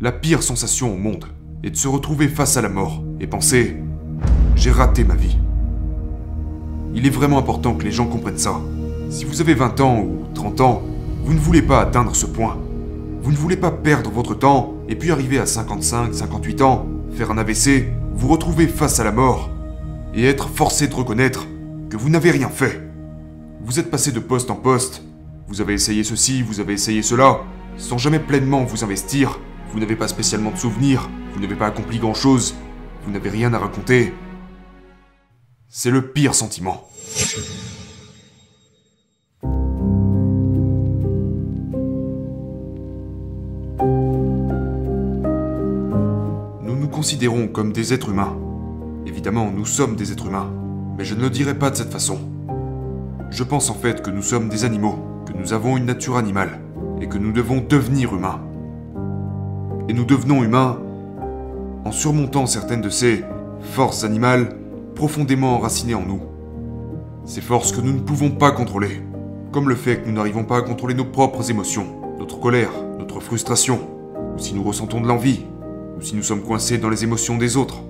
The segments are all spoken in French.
La pire sensation au monde est de se retrouver face à la mort et penser J'ai raté ma vie. Il est vraiment important que les gens comprennent ça. Si vous avez 20 ans ou 30 ans, vous ne voulez pas atteindre ce point. Vous ne voulez pas perdre votre temps et puis arriver à 55, 58 ans, faire un AVC, vous retrouver face à la mort et être forcé de reconnaître que vous n'avez rien fait. Vous êtes passé de poste en poste, vous avez essayé ceci, vous avez essayé cela, sans jamais pleinement vous investir, vous n'avez pas spécialement de souvenirs, vous n'avez pas accompli grand-chose, vous n'avez rien à raconter. C'est le pire sentiment. Nous nous considérons comme des êtres humains. Évidemment, nous sommes des êtres humains, mais je ne le dirai pas de cette façon. Je pense en fait que nous sommes des animaux, que nous avons une nature animale, et que nous devons devenir humains. Et nous devenons humains en surmontant certaines de ces forces animales profondément enracinées en nous. Ces forces que nous ne pouvons pas contrôler, comme le fait que nous n'arrivons pas à contrôler nos propres émotions, notre colère, notre frustration, ou si nous ressentons de l'envie, ou si nous sommes coincés dans les émotions des autres.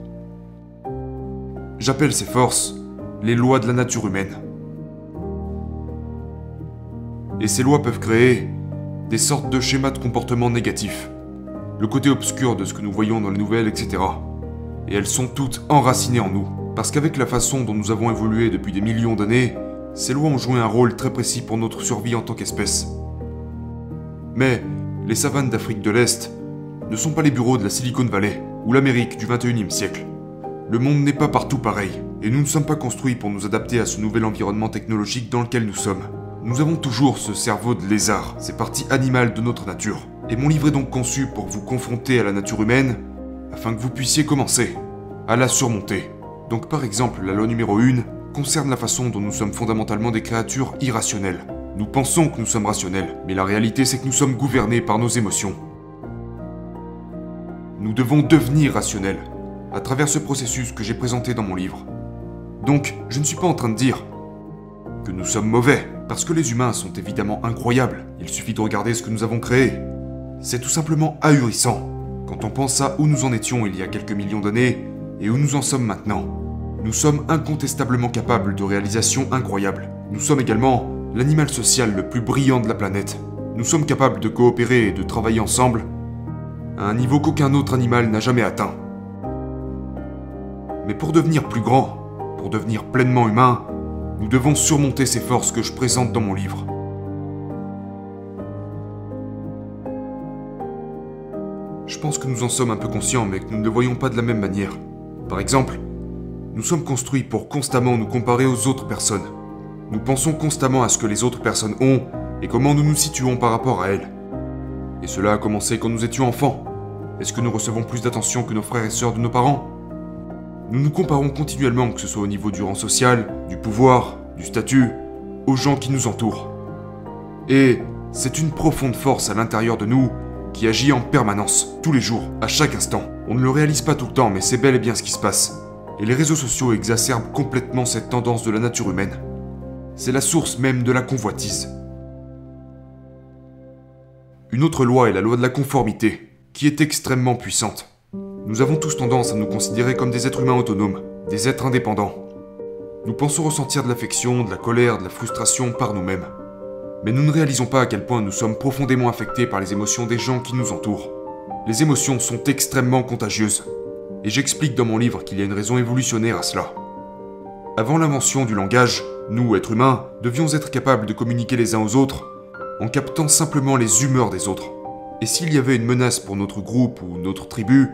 J'appelle ces forces les lois de la nature humaine. Et ces lois peuvent créer des sortes de schémas de comportement négatifs, le côté obscur de ce que nous voyons dans les nouvelles, etc. Et elles sont toutes enracinées en nous, parce qu'avec la façon dont nous avons évolué depuis des millions d'années, ces lois ont joué un rôle très précis pour notre survie en tant qu'espèce. Mais les savanes d'Afrique de l'Est ne sont pas les bureaux de la Silicon Valley ou l'Amérique du 21e siècle. Le monde n'est pas partout pareil, et nous ne sommes pas construits pour nous adapter à ce nouvel environnement technologique dans lequel nous sommes. Nous avons toujours ce cerveau de lézard, ces parties animales de notre nature. Et mon livre est donc conçu pour vous confronter à la nature humaine, afin que vous puissiez commencer à la surmonter. Donc par exemple, la loi numéro 1 concerne la façon dont nous sommes fondamentalement des créatures irrationnelles. Nous pensons que nous sommes rationnels, mais la réalité c'est que nous sommes gouvernés par nos émotions. Nous devons devenir rationnels, à travers ce processus que j'ai présenté dans mon livre. Donc, je ne suis pas en train de dire que nous sommes mauvais, parce que les humains sont évidemment incroyables. Il suffit de regarder ce que nous avons créé. C'est tout simplement ahurissant quand on pense à où nous en étions il y a quelques millions d'années et où nous en sommes maintenant. Nous sommes incontestablement capables de réalisations incroyables. Nous sommes également l'animal social le plus brillant de la planète. Nous sommes capables de coopérer et de travailler ensemble à un niveau qu'aucun autre animal n'a jamais atteint. Mais pour devenir plus grand, pour devenir pleinement humain, nous devons surmonter ces forces que je présente dans mon livre. Je pense que nous en sommes un peu conscients, mais que nous ne le voyons pas de la même manière. Par exemple, nous sommes construits pour constamment nous comparer aux autres personnes. Nous pensons constamment à ce que les autres personnes ont et comment nous nous situons par rapport à elles. Et cela a commencé quand nous étions enfants. Est-ce que nous recevons plus d'attention que nos frères et sœurs de nos parents? Nous nous comparons continuellement, que ce soit au niveau du rang social, du pouvoir, du statut, aux gens qui nous entourent. Et c'est une profonde force à l'intérieur de nous qui agit en permanence, tous les jours, à chaque instant. On ne le réalise pas tout le temps, mais c'est bel et bien ce qui se passe. Et les réseaux sociaux exacerbent complètement cette tendance de la nature humaine. C'est la source même de la convoitise. Une autre loi est la loi de la conformité, qui est extrêmement puissante. Nous avons tous tendance à nous considérer comme des êtres humains autonomes, des êtres indépendants. Nous pensons ressentir de l'affection, de la colère, de la frustration par nous-mêmes. Mais nous ne réalisons pas à quel point nous sommes profondément affectés par les émotions des gens qui nous entourent. Les émotions sont extrêmement contagieuses. Et j'explique dans mon livre qu'il y a une raison évolutionnaire à cela. Avant l'invention du langage, nous, êtres humains, devions être capables de communiquer les uns aux autres en captant simplement les humeurs des autres. Et s'il y avait une menace pour notre groupe ou notre tribu,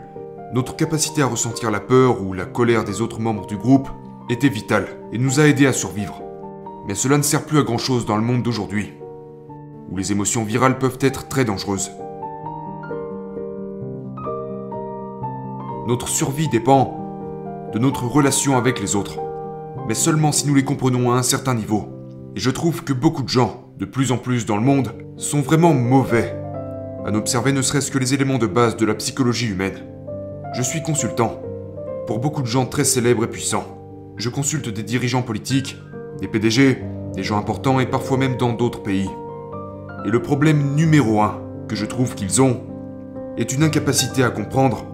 notre capacité à ressentir la peur ou la colère des autres membres du groupe était vitale et nous a aidés à survivre. Mais cela ne sert plus à grand chose dans le monde d'aujourd'hui, où les émotions virales peuvent être très dangereuses. Notre survie dépend de notre relation avec les autres, mais seulement si nous les comprenons à un certain niveau. Et je trouve que beaucoup de gens, de plus en plus dans le monde, sont vraiment mauvais à n'observer ne serait-ce que les éléments de base de la psychologie humaine. Je suis consultant pour beaucoup de gens très célèbres et puissants. Je consulte des dirigeants politiques, des PDG, des gens importants et parfois même dans d'autres pays. Et le problème numéro un que je trouve qu'ils ont, est une incapacité à comprendre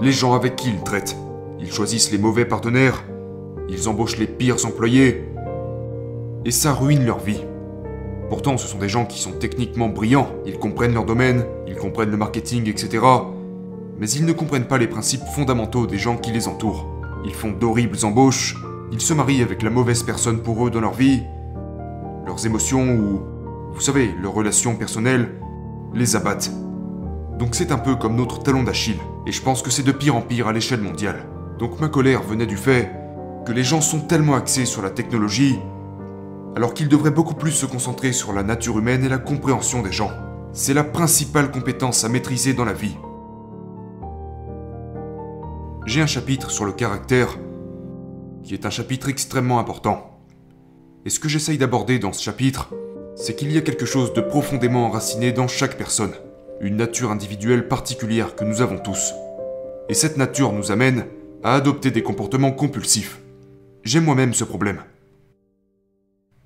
les gens avec qui ils traitent. Ils choisissent les mauvais partenaires, ils embauchent les pires employés, et ça ruine leur vie. Pourtant, ce sont des gens qui sont techniquement brillants, ils comprennent leur domaine, ils comprennent le marketing, etc. Mais ils ne comprennent pas les principes fondamentaux des gens qui les entourent. Ils font d'horribles embauches, ils se marient avec la mauvaise personne pour eux dans leur vie, leurs émotions ou, vous savez, leurs relations personnelles les abattent. Donc c'est un peu comme notre talon d'Achille, et je pense que c'est de pire en pire à l'échelle mondiale. Donc ma colère venait du fait que les gens sont tellement axés sur la technologie, alors qu'ils devraient beaucoup plus se concentrer sur la nature humaine et la compréhension des gens. C'est la principale compétence à maîtriser dans la vie. J'ai un chapitre sur le caractère, qui est un chapitre extrêmement important. Et ce que j'essaye d'aborder dans ce chapitre, c'est qu'il y a quelque chose de profondément enraciné dans chaque personne, une nature individuelle particulière que nous avons tous. Et cette nature nous amène à adopter des comportements compulsifs. J'ai moi-même ce problème.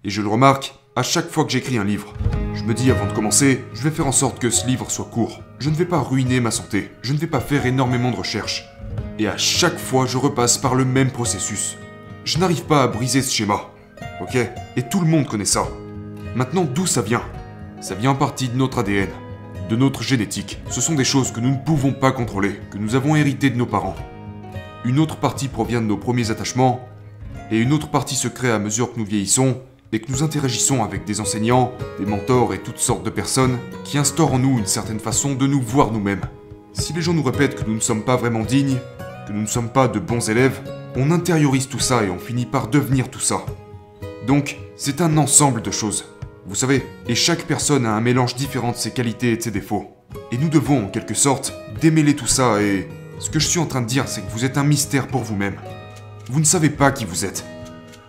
Et je le remarque à chaque fois que j'écris un livre. Je me dis avant de commencer, je vais faire en sorte que ce livre soit court. Je ne vais pas ruiner ma santé. Je ne vais pas faire énormément de recherches. Et à chaque fois, je repasse par le même processus. Je n'arrive pas à briser ce schéma. Ok? Et tout le monde connaît ça. Maintenant, d'où ça vient? Ça vient en partie de notre ADN, de notre génétique. Ce sont des choses que nous ne pouvons pas contrôler, que nous avons héritées de nos parents. Une autre partie provient de nos premiers attachements, et une autre partie se crée à mesure que nous vieillissons et que nous interagissons avec des enseignants, des mentors et toutes sortes de personnes qui instaurent en nous une certaine façon de nous voir nous-mêmes. Si les gens nous répètent que nous ne sommes pas vraiment dignes, que nous ne sommes pas de bons élèves, on intériorise tout ça et on finit par devenir tout ça. Donc, c'est un ensemble de choses. Vous savez, et chaque personne a un mélange différent de ses qualités et de ses défauts. Et nous devons, en quelque sorte, démêler tout ça et... Ce que je suis en train de dire, c'est que vous êtes un mystère pour vous-même. Vous ne savez pas qui vous êtes.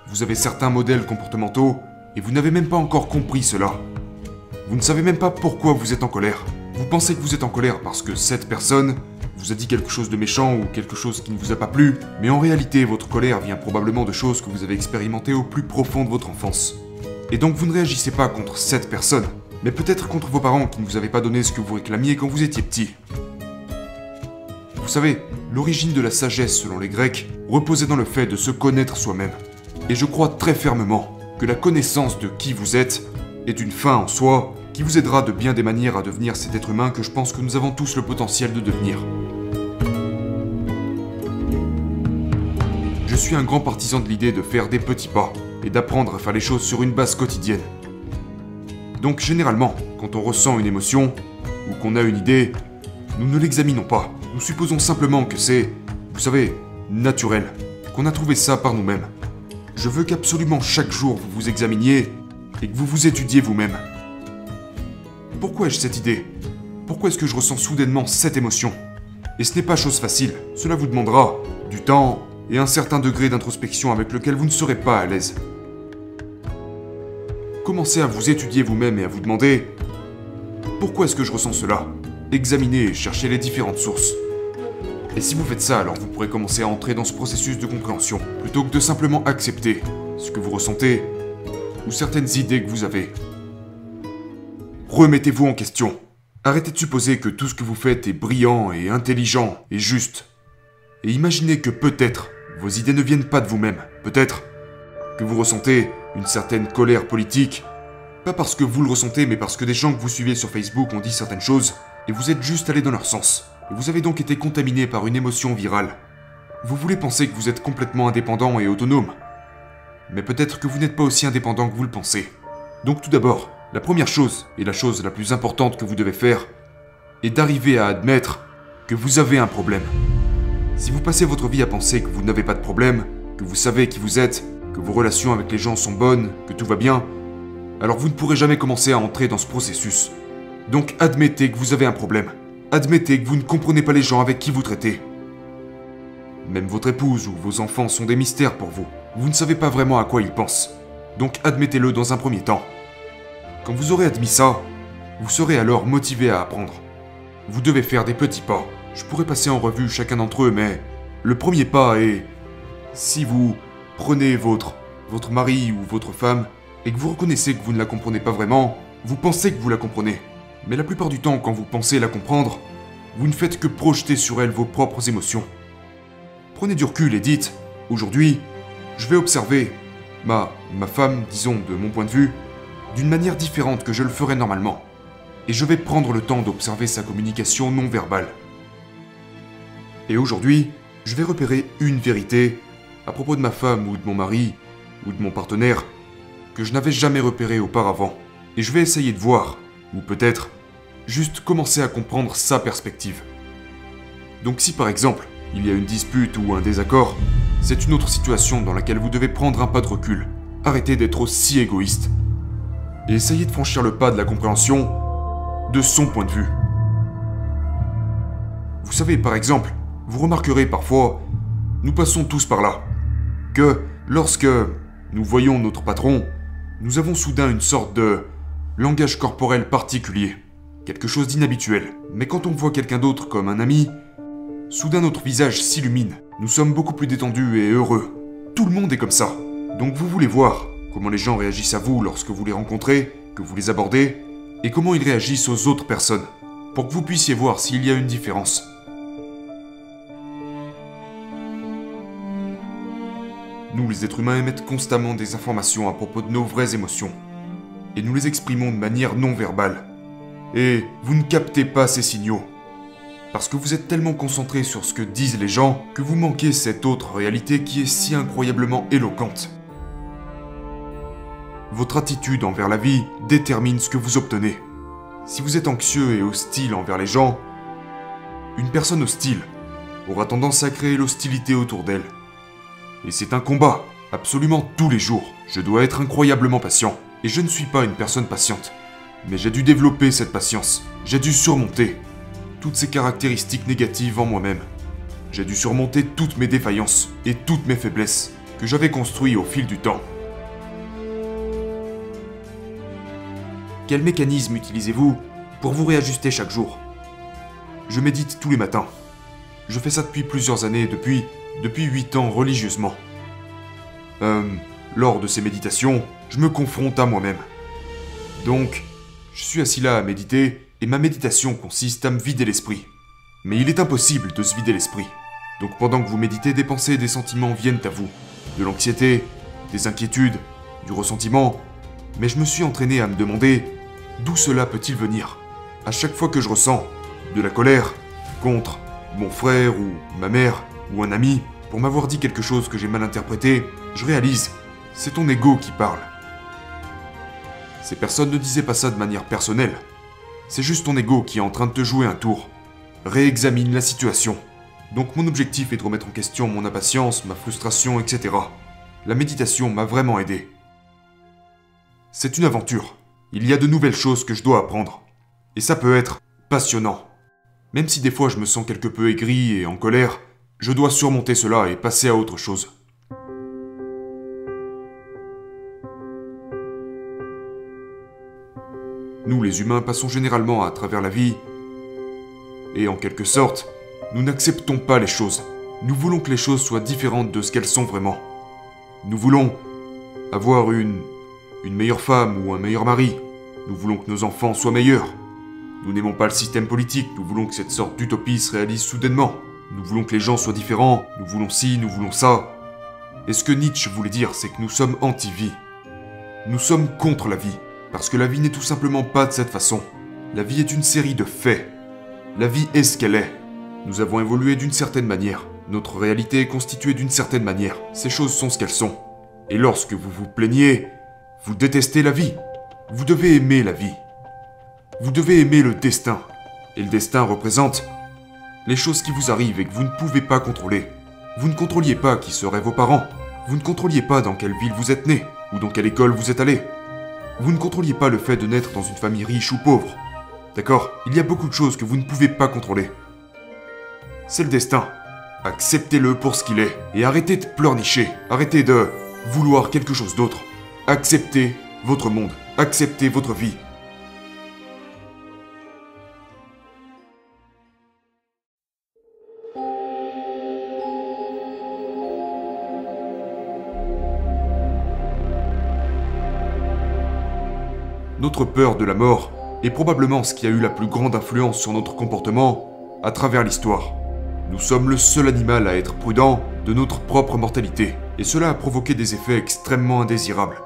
Vous avez certains modèles comportementaux et vous n'avez même pas encore compris cela. Vous ne savez même pas pourquoi vous êtes en colère. Vous pensez que vous êtes en colère parce que cette personne vous a dit quelque chose de méchant ou quelque chose qui ne vous a pas plu, mais en réalité votre colère vient probablement de choses que vous avez expérimentées au plus profond de votre enfance. Et donc vous ne réagissez pas contre cette personne, mais peut-être contre vos parents qui ne vous avaient pas donné ce que vous réclamiez quand vous étiez petit. Vous savez, l'origine de la sagesse selon les Grecs reposait dans le fait de se connaître soi-même. Et je crois très fermement que la connaissance de qui vous êtes est une fin en soi qui vous aidera de bien des manières à devenir cet être humain que je pense que nous avons tous le potentiel de devenir. Je suis un grand partisan de l'idée de faire des petits pas et d'apprendre à faire les choses sur une base quotidienne. Donc généralement, quand on ressent une émotion ou qu'on a une idée, nous ne l'examinons pas. Nous supposons simplement que c'est, vous savez, naturel, qu'on a trouvé ça par nous-mêmes. Je veux qu'absolument chaque jour vous vous examiniez et que vous vous étudiez vous-même. Pourquoi ai-je cette idée? Pourquoi est-ce que je ressens soudainement cette émotion? Et ce n'est pas chose facile, cela vous demandera du temps et un certain degré d'introspection avec lequel vous ne serez pas à l'aise. Commencez à vous étudier vous-même et à vous demander pourquoi est-ce que je ressens cela? Examinez et cherchez les différentes sources. Et si vous faites ça, alors vous pourrez commencer à entrer dans ce processus de compréhension, plutôt que de simplement accepter ce que vous ressentez ou certaines idées que vous avez. Remettez-vous en question. Arrêtez de supposer que tout ce que vous faites est brillant et intelligent et juste. Et imaginez que peut-être vos idées ne viennent pas de vous-même. Peut-être que vous ressentez une certaine colère politique. Pas parce que vous le ressentez, mais parce que des gens que vous suivez sur Facebook ont dit certaines choses, et vous êtes juste allé dans leur sens. Et vous avez donc été contaminé par une émotion virale. Vous voulez penser que vous êtes complètement indépendant et autonome. Mais peut-être que vous n'êtes pas aussi indépendant que vous le pensez. Donc tout d'abord, la première chose, et la chose la plus importante que vous devez faire, est d'arriver à admettre que vous avez un problème. Si vous passez votre vie à penser que vous n'avez pas de problème, que vous savez qui vous êtes, que vos relations avec les gens sont bonnes, que tout va bien, alors vous ne pourrez jamais commencer à entrer dans ce processus. Donc admettez que vous avez un problème. Admettez que vous ne comprenez pas les gens avec qui vous traitez. Même votre épouse ou vos enfants sont des mystères pour vous. Vous ne savez pas vraiment à quoi ils pensent. Donc admettez-le dans un premier temps. Quand vous aurez admis ça, vous serez alors motivé à apprendre. Vous devez faire des petits pas. Je pourrais passer en revue chacun d'entre eux, mais le premier pas est si vous prenez votre votre mari ou votre femme et que vous reconnaissez que vous ne la comprenez pas vraiment, vous pensez que vous la comprenez. Mais la plupart du temps, quand vous pensez la comprendre, vous ne faites que projeter sur elles vos propres émotions. Prenez du recul et dites, aujourd'hui, je vais observer ma, ma femme, disons de mon point de vue, d'une manière différente que je le ferais normalement. Et je vais prendre le temps d'observer sa communication non verbale. Et aujourd'hui, je vais repérer une vérité à propos de ma femme ou de mon mari ou de mon partenaire que je n'avais jamais repéré auparavant. Et je vais essayer de voir, ou peut-être juste commencer à comprendre sa perspective. Donc si par exemple, il y a une dispute ou un désaccord, c'est une autre situation dans laquelle vous devez prendre un pas de recul. Arrêtez d'être aussi égoïste. Et essayez de franchir le pas de la compréhension de son point de vue. Vous savez, par exemple, vous remarquerez parfois, nous passons tous par là, que lorsque nous voyons notre patron, nous avons soudain une sorte de langage corporel particulier, quelque chose d'inhabituel. Mais quand on voit quelqu'un d'autre comme un ami, soudain notre visage s'illumine, nous sommes beaucoup plus détendus et heureux. Tout le monde est comme ça. Donc vous voulez voir comment les gens réagissent à vous lorsque vous les rencontrez, que vous les abordez, et comment ils réagissent aux autres personnes, pour que vous puissiez voir s'il y a une différence. Nous, les êtres humains, émettons constamment des informations à propos de nos vraies émotions. Et nous les exprimons de manière non verbale. Et vous ne captez pas ces signaux. Parce que vous êtes tellement concentré sur ce que disent les gens que vous manquez cette autre réalité qui est si incroyablement éloquente. Votre attitude envers la vie détermine ce que vous obtenez. Si vous êtes anxieux et hostile envers les gens, une personne hostile aura tendance à créer l'hostilité autour d'elle. Et c'est un combat, absolument tous les jours. Je dois être incroyablement patient. Et je ne suis pas une personne patiente. Mais j'ai dû développer cette patience. J'ai dû surmonter toutes ces caractéristiques négatives en moi-même. J'ai dû surmonter toutes mes défaillances et toutes mes faiblesses que j'avais construites au fil du temps. Quel mécanisme utilisez-vous pour vous réajuster chaque jour? Je médite tous les matins. Je fais ça depuis plusieurs années, depuis depuis 8 ans religieusement. Euh, lors de ces méditations, je me confronte à moi-même. Donc, je suis assis là à méditer, et ma méditation consiste à me vider l'esprit. Mais il est impossible de se vider l'esprit. Donc pendant que vous méditez, des pensées et des sentiments viennent à vous. De l'anxiété, des inquiétudes, du ressentiment. Mais je me suis entraîné à me demander d'où cela peut-il venir? À chaque fois que je ressens de la colère contre mon frère ou ma mère, ou un ami, pour m'avoir dit quelque chose que j'ai mal interprété, je réalise, c'est ton ego qui parle. Ces personnes ne disaient pas ça de manière personnelle. C'est juste ton ego qui est en train de te jouer un tour. Réexamine la situation. Donc mon objectif est de remettre en question mon impatience, ma frustration, etc. La méditation m'a vraiment aidé. C'est une aventure. Il y a de nouvelles choses que je dois apprendre. Et ça peut être passionnant. Même si des fois je me sens quelque peu aigri et en colère, je dois surmonter cela et passer à autre chose. Nous, les humains, passons généralement à travers la vie et en quelque sorte, nous n'acceptons pas les choses. Nous voulons que les choses soient différentes de ce qu'elles sont vraiment. Nous voulons avoir une une meilleure femme ou un meilleur mari. Nous voulons que nos enfants soient meilleurs. Nous n'aimons pas le système politique, nous voulons que cette sorte d'utopie se réalise soudainement. Nous voulons que les gens soient différents, nous voulons ci, nous voulons ça. Et ce que Nietzsche voulait dire, c'est que nous sommes anti-vie. Nous sommes contre la vie, parce que la vie n'est tout simplement pas de cette façon. La vie est une série de faits. La vie est ce qu'elle est. Nous avons évolué d'une certaine manière. Notre réalité est constituée d'une certaine manière. Ces choses sont ce qu'elles sont. Et lorsque vous vous plaignez, vous détestez la vie. Vous devez aimer la vie. Vous devez aimer le destin. Et le destin représente les choses qui vous arrivent et que vous ne pouvez pas contrôler. Vous ne contrôliez pas qui seraient vos parents. Vous ne contrôliez pas dans quelle ville vous êtes né ou dans quelle école vous êtes allé. Vous ne contrôliez pas le fait de naître dans une famille riche ou pauvre. D'accord? Il y a beaucoup de choses que vous ne pouvez pas contrôler. C'est le destin. Acceptez-le pour ce qu'il est et arrêtez de pleurnicher. Arrêtez de vouloir quelque chose d'autre. Acceptez votre monde. Acceptez votre vie. Notre peur de la mort est probablement ce qui a eu la plus grande influence sur notre comportement à travers l'histoire. Nous sommes le seul animal à être prudent de notre propre mortalité, et cela a provoqué des effets extrêmement indésirables.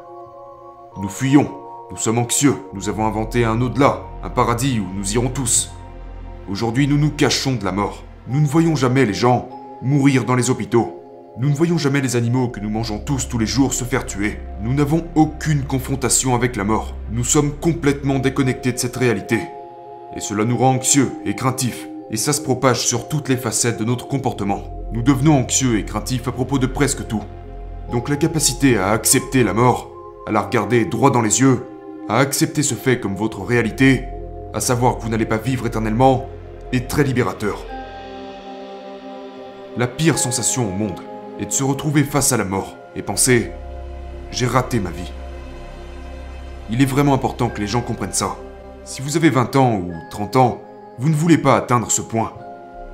Nous fuyons, nous sommes anxieux, nous avons inventé un au-delà, un paradis où nous irons tous. Aujourd'hui, nous nous cachons de la mort. Nous ne voyons jamais les gens mourir dans les hôpitaux. Nous ne voyons jamais les animaux que nous mangeons tous tous les jours se faire tuer. Nous n'avons aucune confrontation avec la mort. Nous sommes complètement déconnectés de cette réalité. Et cela nous rend anxieux et craintifs. Et ça se propage sur toutes les facettes de notre comportement. Nous devenons anxieux et craintifs à propos de presque tout. Donc la capacité à accepter la mort, à la regarder droit dans les yeux, à accepter ce fait comme votre réalité, à savoir que vous n'allez pas vivre éternellement, est très libérateur. La pire sensation au monde est de se retrouver face à la mort et penser ⁇ J'ai raté ma vie ⁇ Il est vraiment important que les gens comprennent ça. Si vous avez 20 ans ou 30 ans, vous ne voulez pas atteindre ce point.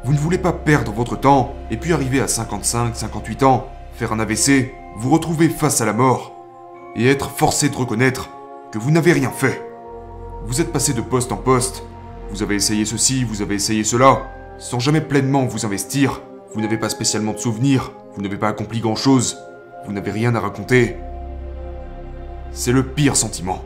Vous ne voulez pas perdre votre temps et puis arriver à 55, 58 ans, faire un AVC, vous retrouver face à la mort et être forcé de reconnaître que vous n'avez rien fait. Vous êtes passé de poste en poste, vous avez essayé ceci, vous avez essayé cela, sans jamais pleinement vous investir, vous n'avez pas spécialement de souvenirs, vous n'avez pas accompli grand-chose, vous n'avez rien à raconter. C'est le pire sentiment.